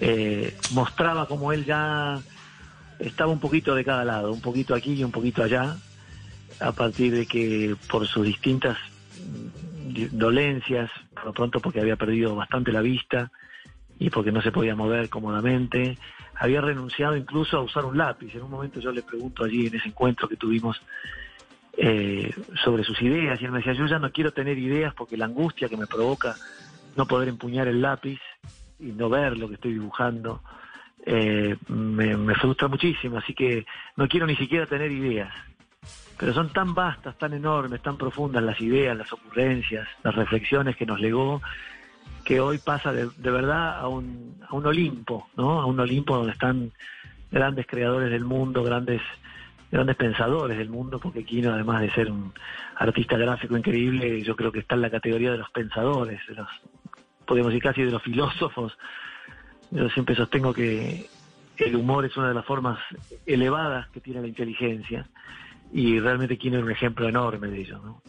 eh, mostraba como él ya estaba un poquito de cada lado, un poquito aquí y un poquito allá, a partir de que por sus distintas mm, dolencias, por lo pronto porque había perdido bastante la vista y porque no se podía mover cómodamente, había renunciado incluso a usar un lápiz. En un momento yo le pregunto allí en ese encuentro que tuvimos eh, sobre sus ideas y él me decía, yo ya no quiero tener ideas porque la angustia que me provoca no poder empuñar el lápiz y no ver lo que estoy dibujando eh, me, frustra muchísimo, así que no quiero ni siquiera tener ideas. Pero son tan vastas, tan enormes, tan profundas las ideas, las ocurrencias, las reflexiones que nos legó, que hoy pasa de, de verdad a un, a un Olimpo, ¿no? A un Olimpo donde están grandes creadores del mundo, grandes grandes pensadores del mundo, porque Kino, además de ser un artista gráfico increíble, yo creo que está en la categoría de los pensadores, de los, podemos decir casi de los filósofos. Yo siempre sostengo que el humor es una de las formas elevadas que tiene la inteligencia y realmente Kino es un ejemplo enorme de ello. ¿no?